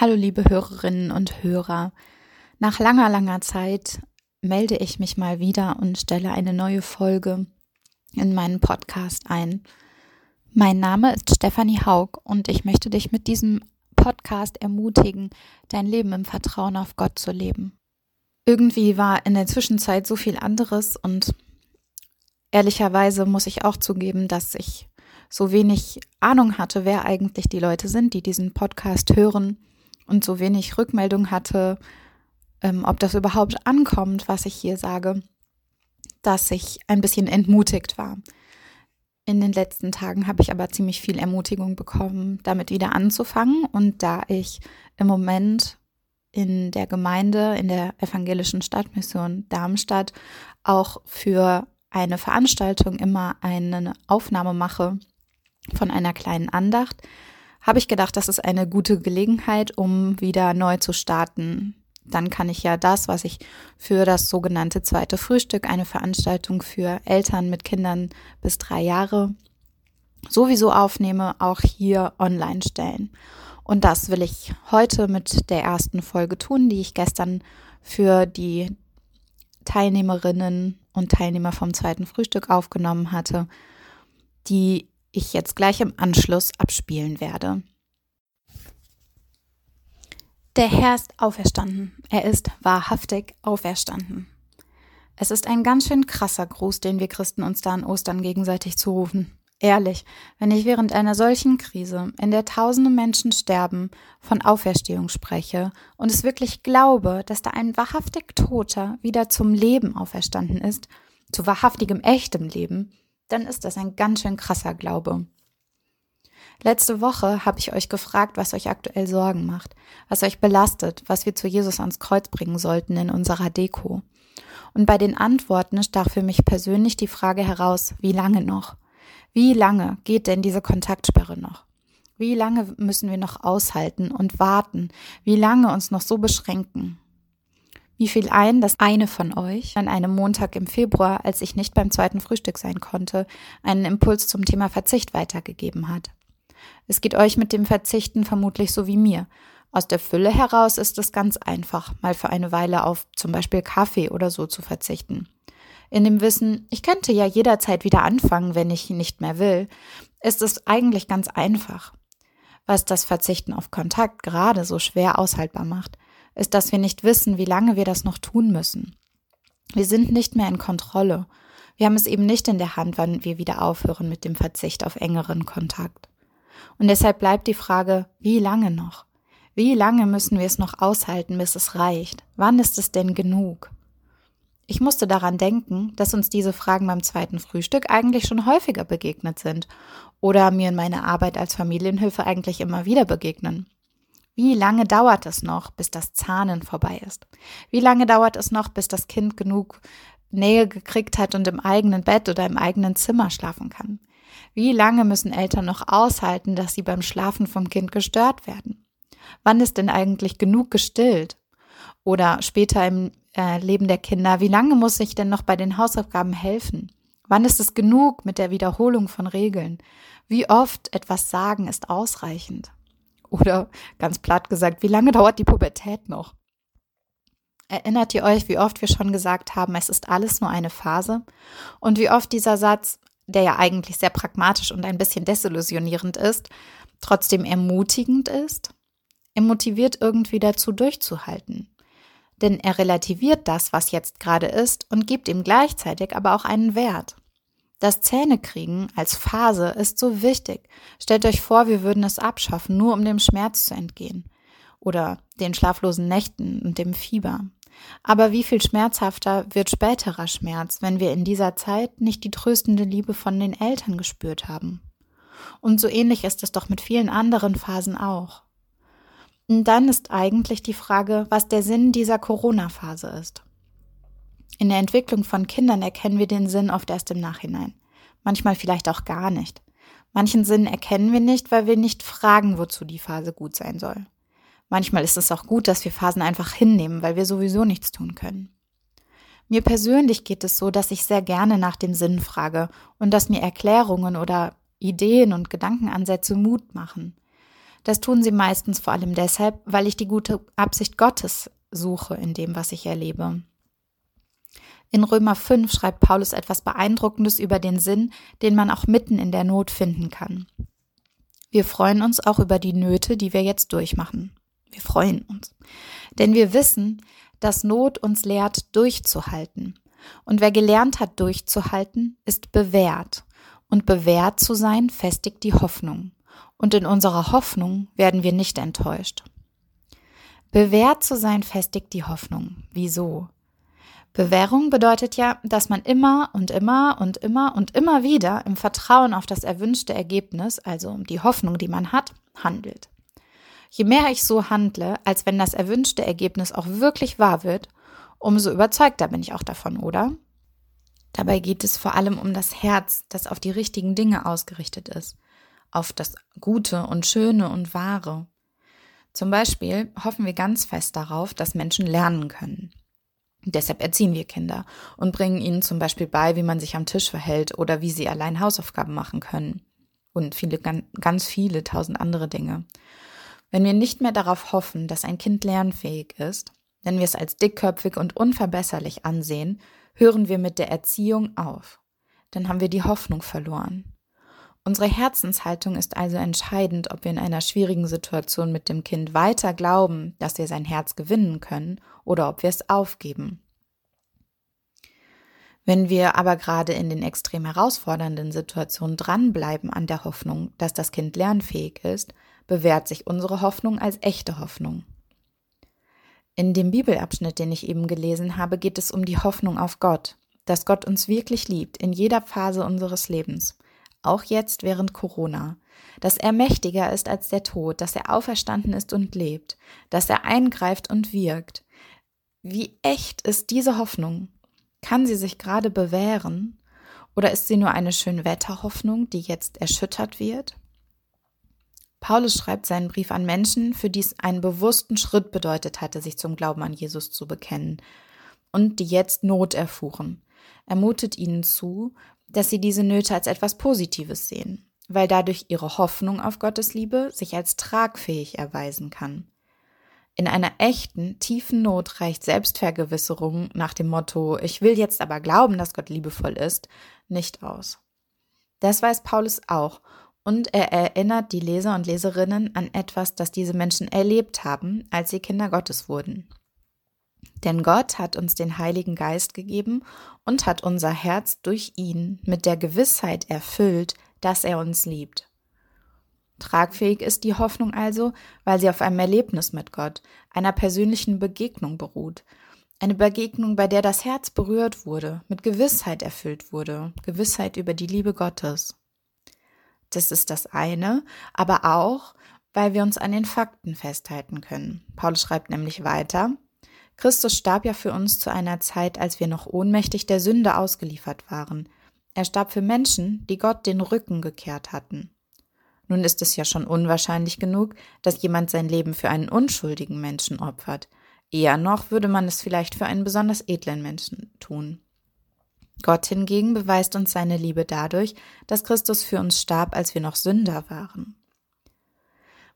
Hallo liebe Hörerinnen und Hörer. Nach langer, langer Zeit melde ich mich mal wieder und stelle eine neue Folge in meinen Podcast ein. Mein Name ist Stefanie Haug und ich möchte dich mit diesem Podcast ermutigen, dein Leben im Vertrauen auf Gott zu leben. Irgendwie war in der Zwischenzeit so viel anderes und ehrlicherweise muss ich auch zugeben, dass ich so wenig Ahnung hatte, wer eigentlich die Leute sind, die diesen Podcast hören und so wenig Rückmeldung hatte, ähm, ob das überhaupt ankommt, was ich hier sage, dass ich ein bisschen entmutigt war. In den letzten Tagen habe ich aber ziemlich viel Ermutigung bekommen, damit wieder anzufangen. Und da ich im Moment in der Gemeinde, in der evangelischen Stadtmission Darmstadt auch für eine Veranstaltung immer eine Aufnahme mache von einer kleinen Andacht, habe ich gedacht, das ist eine gute Gelegenheit, um wieder neu zu starten. Dann kann ich ja das, was ich für das sogenannte zweite Frühstück, eine Veranstaltung für Eltern mit Kindern bis drei Jahre, sowieso aufnehme, auch hier online stellen. Und das will ich heute mit der ersten Folge tun, die ich gestern für die Teilnehmerinnen und Teilnehmer vom zweiten Frühstück aufgenommen hatte, die ich jetzt gleich im Anschluss abspielen werde. Der Herr ist auferstanden. Er ist wahrhaftig auferstanden. Es ist ein ganz schön krasser Gruß, den wir Christen uns da an Ostern gegenseitig zurufen. Ehrlich, wenn ich während einer solchen Krise, in der tausende Menschen sterben, von Auferstehung spreche und es wirklich glaube, dass da ein wahrhaftig Toter wieder zum Leben auferstanden ist, zu wahrhaftigem echtem Leben, dann ist das ein ganz schön krasser Glaube. Letzte Woche habe ich euch gefragt, was euch aktuell Sorgen macht, was euch belastet, was wir zu Jesus ans Kreuz bringen sollten in unserer Deko. Und bei den Antworten stach für mich persönlich die Frage heraus, wie lange noch? Wie lange geht denn diese Kontaktsperre noch? Wie lange müssen wir noch aushalten und warten? Wie lange uns noch so beschränken? Wie fiel ein, dass eine von euch an einem Montag im Februar, als ich nicht beim zweiten Frühstück sein konnte, einen Impuls zum Thema Verzicht weitergegeben hat? Es geht euch mit dem Verzichten vermutlich so wie mir. Aus der Fülle heraus ist es ganz einfach, mal für eine Weile auf zum Beispiel Kaffee oder so zu verzichten. In dem Wissen, ich könnte ja jederzeit wieder anfangen, wenn ich nicht mehr will, ist es eigentlich ganz einfach. Was das Verzichten auf Kontakt gerade so schwer aushaltbar macht, ist, dass wir nicht wissen, wie lange wir das noch tun müssen. Wir sind nicht mehr in Kontrolle. Wir haben es eben nicht in der Hand, wann wir wieder aufhören mit dem Verzicht auf engeren Kontakt. Und deshalb bleibt die Frage, wie lange noch? Wie lange müssen wir es noch aushalten, bis es reicht? Wann ist es denn genug? Ich musste daran denken, dass uns diese Fragen beim zweiten Frühstück eigentlich schon häufiger begegnet sind oder mir in meiner Arbeit als Familienhilfe eigentlich immer wieder begegnen. Wie lange dauert es noch, bis das Zahnen vorbei ist? Wie lange dauert es noch, bis das Kind genug Nähe gekriegt hat und im eigenen Bett oder im eigenen Zimmer schlafen kann? Wie lange müssen Eltern noch aushalten, dass sie beim Schlafen vom Kind gestört werden? Wann ist denn eigentlich genug gestillt? Oder später im äh, Leben der Kinder, wie lange muss ich denn noch bei den Hausaufgaben helfen? Wann ist es genug mit der Wiederholung von Regeln? Wie oft etwas sagen ist ausreichend? Oder ganz platt gesagt, wie lange dauert die Pubertät noch? Erinnert ihr euch, wie oft wir schon gesagt haben, es ist alles nur eine Phase? Und wie oft dieser Satz, der ja eigentlich sehr pragmatisch und ein bisschen desillusionierend ist, trotzdem ermutigend ist? Er motiviert irgendwie dazu durchzuhalten. Denn er relativiert das, was jetzt gerade ist, und gibt ihm gleichzeitig aber auch einen Wert. Das Zähnekriegen als Phase ist so wichtig. Stellt euch vor, wir würden es abschaffen, nur um dem Schmerz zu entgehen. Oder den schlaflosen Nächten und dem Fieber. Aber wie viel schmerzhafter wird späterer Schmerz, wenn wir in dieser Zeit nicht die tröstende Liebe von den Eltern gespürt haben? Und so ähnlich ist es doch mit vielen anderen Phasen auch. Und dann ist eigentlich die Frage, was der Sinn dieser Corona-Phase ist. In der Entwicklung von Kindern erkennen wir den Sinn oft erst im Nachhinein. Manchmal vielleicht auch gar nicht. Manchen Sinn erkennen wir nicht, weil wir nicht fragen, wozu die Phase gut sein soll. Manchmal ist es auch gut, dass wir Phasen einfach hinnehmen, weil wir sowieso nichts tun können. Mir persönlich geht es so, dass ich sehr gerne nach dem Sinn frage und dass mir Erklärungen oder Ideen und Gedankenansätze Mut machen. Das tun sie meistens vor allem deshalb, weil ich die gute Absicht Gottes suche in dem, was ich erlebe. In Römer 5 schreibt Paulus etwas Beeindruckendes über den Sinn, den man auch mitten in der Not finden kann. Wir freuen uns auch über die Nöte, die wir jetzt durchmachen. Wir freuen uns. Denn wir wissen, dass Not uns lehrt, durchzuhalten. Und wer gelernt hat, durchzuhalten, ist bewährt. Und bewährt zu sein, festigt die Hoffnung. Und in unserer Hoffnung werden wir nicht enttäuscht. Bewährt zu sein, festigt die Hoffnung. Wieso? Bewährung bedeutet ja, dass man immer und immer und immer und immer wieder im Vertrauen auf das erwünschte Ergebnis, also die Hoffnung, die man hat, handelt. Je mehr ich so handle, als wenn das erwünschte Ergebnis auch wirklich wahr wird, umso überzeugter bin ich auch davon, oder? Dabei geht es vor allem um das Herz, das auf die richtigen Dinge ausgerichtet ist, auf das Gute und Schöne und Wahre. Zum Beispiel hoffen wir ganz fest darauf, dass Menschen lernen können. Deshalb erziehen wir Kinder und bringen ihnen zum Beispiel bei, wie man sich am Tisch verhält oder wie sie allein Hausaufgaben machen können. Und viele, ganz viele tausend andere Dinge. Wenn wir nicht mehr darauf hoffen, dass ein Kind lernfähig ist, wenn wir es als dickköpfig und unverbesserlich ansehen, hören wir mit der Erziehung auf. Dann haben wir die Hoffnung verloren. Unsere Herzenshaltung ist also entscheidend, ob wir in einer schwierigen Situation mit dem Kind weiter glauben, dass wir sein Herz gewinnen können, oder ob wir es aufgeben. Wenn wir aber gerade in den extrem herausfordernden Situationen dranbleiben an der Hoffnung, dass das Kind lernfähig ist, bewährt sich unsere Hoffnung als echte Hoffnung. In dem Bibelabschnitt, den ich eben gelesen habe, geht es um die Hoffnung auf Gott, dass Gott uns wirklich liebt in jeder Phase unseres Lebens, auch jetzt während Corona, dass er mächtiger ist als der Tod, dass er auferstanden ist und lebt, dass er eingreift und wirkt. Wie echt ist diese Hoffnung? Kann sie sich gerade bewähren? Oder ist sie nur eine Schönwetterhoffnung, die jetzt erschüttert wird? Paulus schreibt seinen Brief an Menschen, für die es einen bewussten Schritt bedeutet hatte, sich zum Glauben an Jesus zu bekennen und die jetzt Not erfuhren. Er mutet ihnen zu, dass sie diese Nöte als etwas Positives sehen, weil dadurch ihre Hoffnung auf Gottes Liebe sich als tragfähig erweisen kann. In einer echten, tiefen Not reicht Selbstvergewisserung nach dem Motto Ich will jetzt aber glauben, dass Gott liebevoll ist, nicht aus. Das weiß Paulus auch und er erinnert die Leser und Leserinnen an etwas, das diese Menschen erlebt haben, als sie Kinder Gottes wurden. Denn Gott hat uns den Heiligen Geist gegeben und hat unser Herz durch ihn mit der Gewissheit erfüllt, dass er uns liebt. Tragfähig ist die Hoffnung also, weil sie auf einem Erlebnis mit Gott, einer persönlichen Begegnung beruht. Eine Begegnung, bei der das Herz berührt wurde, mit Gewissheit erfüllt wurde, Gewissheit über die Liebe Gottes. Das ist das eine, aber auch, weil wir uns an den Fakten festhalten können. Paulus schreibt nämlich weiter, Christus starb ja für uns zu einer Zeit, als wir noch ohnmächtig der Sünde ausgeliefert waren. Er starb für Menschen, die Gott den Rücken gekehrt hatten. Nun ist es ja schon unwahrscheinlich genug, dass jemand sein Leben für einen unschuldigen Menschen opfert. Eher noch würde man es vielleicht für einen besonders edlen Menschen tun. Gott hingegen beweist uns seine Liebe dadurch, dass Christus für uns starb, als wir noch Sünder waren.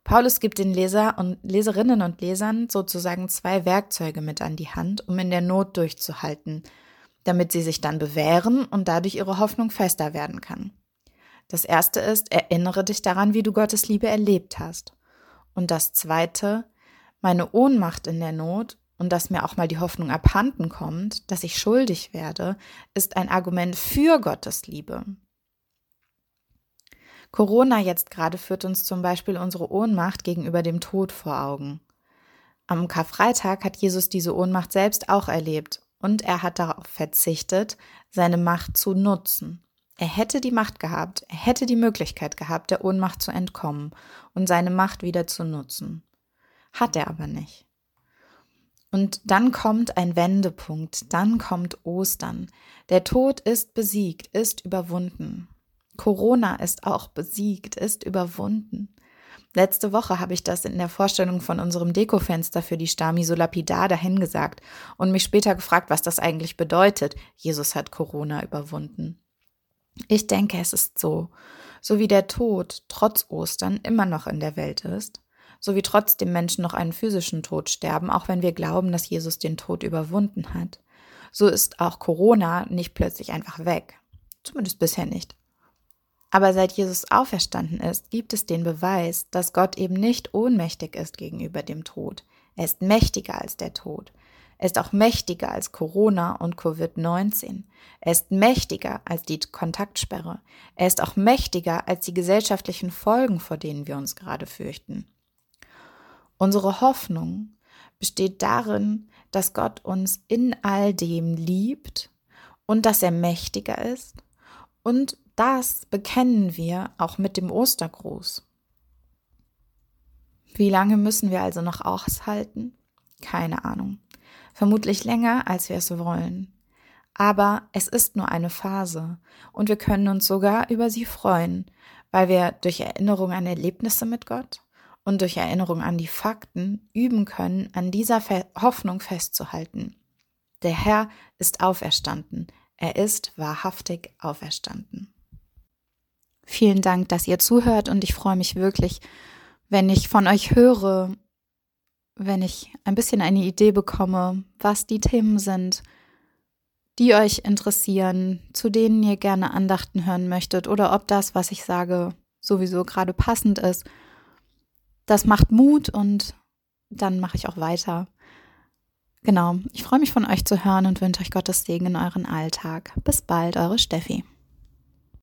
Paulus gibt den Leser und Leserinnen und Lesern sozusagen zwei Werkzeuge mit an die Hand, um in der Not durchzuhalten, damit sie sich dann bewähren und dadurch ihre Hoffnung fester werden kann. Das erste ist, erinnere dich daran, wie du Gottes Liebe erlebt hast. Und das zweite, meine Ohnmacht in der Not und dass mir auch mal die Hoffnung abhanden kommt, dass ich schuldig werde, ist ein Argument für Gottes Liebe. Corona jetzt gerade führt uns zum Beispiel unsere Ohnmacht gegenüber dem Tod vor Augen. Am Karfreitag hat Jesus diese Ohnmacht selbst auch erlebt und er hat darauf verzichtet, seine Macht zu nutzen. Er hätte die Macht gehabt, er hätte die Möglichkeit gehabt, der Ohnmacht zu entkommen und seine Macht wieder zu nutzen. Hat er aber nicht. Und dann kommt ein Wendepunkt, dann kommt Ostern. Der Tod ist besiegt, ist überwunden. Corona ist auch besiegt, ist überwunden. Letzte Woche habe ich das in der Vorstellung von unserem Dekofenster für die Stami so lapidar dahingesagt und mich später gefragt, was das eigentlich bedeutet. Jesus hat Corona überwunden. Ich denke, es ist so. So wie der Tod trotz Ostern immer noch in der Welt ist, so wie trotzdem Menschen noch einen physischen Tod sterben, auch wenn wir glauben, dass Jesus den Tod überwunden hat, so ist auch Corona nicht plötzlich einfach weg. Zumindest bisher nicht. Aber seit Jesus auferstanden ist, gibt es den Beweis, dass Gott eben nicht ohnmächtig ist gegenüber dem Tod. Er ist mächtiger als der Tod. Er ist auch mächtiger als Corona und Covid-19. Er ist mächtiger als die Kontaktsperre. Er ist auch mächtiger als die gesellschaftlichen Folgen, vor denen wir uns gerade fürchten. Unsere Hoffnung besteht darin, dass Gott uns in all dem liebt und dass er mächtiger ist. Und das bekennen wir auch mit dem Ostergruß. Wie lange müssen wir also noch aushalten? Keine Ahnung vermutlich länger, als wir es wollen. Aber es ist nur eine Phase und wir können uns sogar über sie freuen, weil wir durch Erinnerung an Erlebnisse mit Gott und durch Erinnerung an die Fakten üben können, an dieser Hoffnung festzuhalten. Der Herr ist auferstanden. Er ist wahrhaftig auferstanden. Vielen Dank, dass ihr zuhört und ich freue mich wirklich, wenn ich von euch höre, wenn ich ein bisschen eine Idee bekomme, was die Themen sind, die euch interessieren, zu denen ihr gerne Andachten hören möchtet oder ob das, was ich sage, sowieso gerade passend ist. Das macht Mut und dann mache ich auch weiter. Genau, ich freue mich von euch zu hören und wünsche euch Gottes Segen in euren Alltag. Bis bald, eure Steffi.